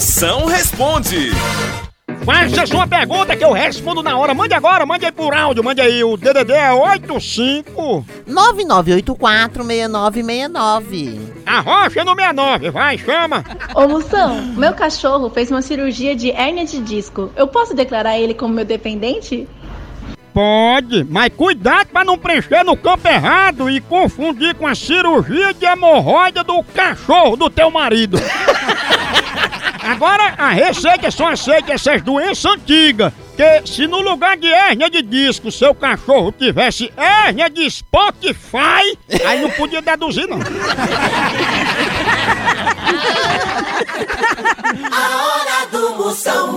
Moção responde. Faça sua pergunta que eu respondo na hora. Mande agora, mande aí por áudio, mande aí. O DDD é 85 99846969. Arrocha no 69, vai, chama. Ô Moção, meu cachorro fez uma cirurgia de hérnia de disco. Eu posso declarar ele como meu dependente? Pode, mas cuidado pra não preencher no campo errado e confundir com a cirurgia de hemorroida do cachorro do teu marido. Agora, a receita só aceita essas doenças antigas. Que se no lugar de hérnia de disco seu cachorro tivesse hérnia de Spotify, aí não podia deduzir não. A hora do Moção.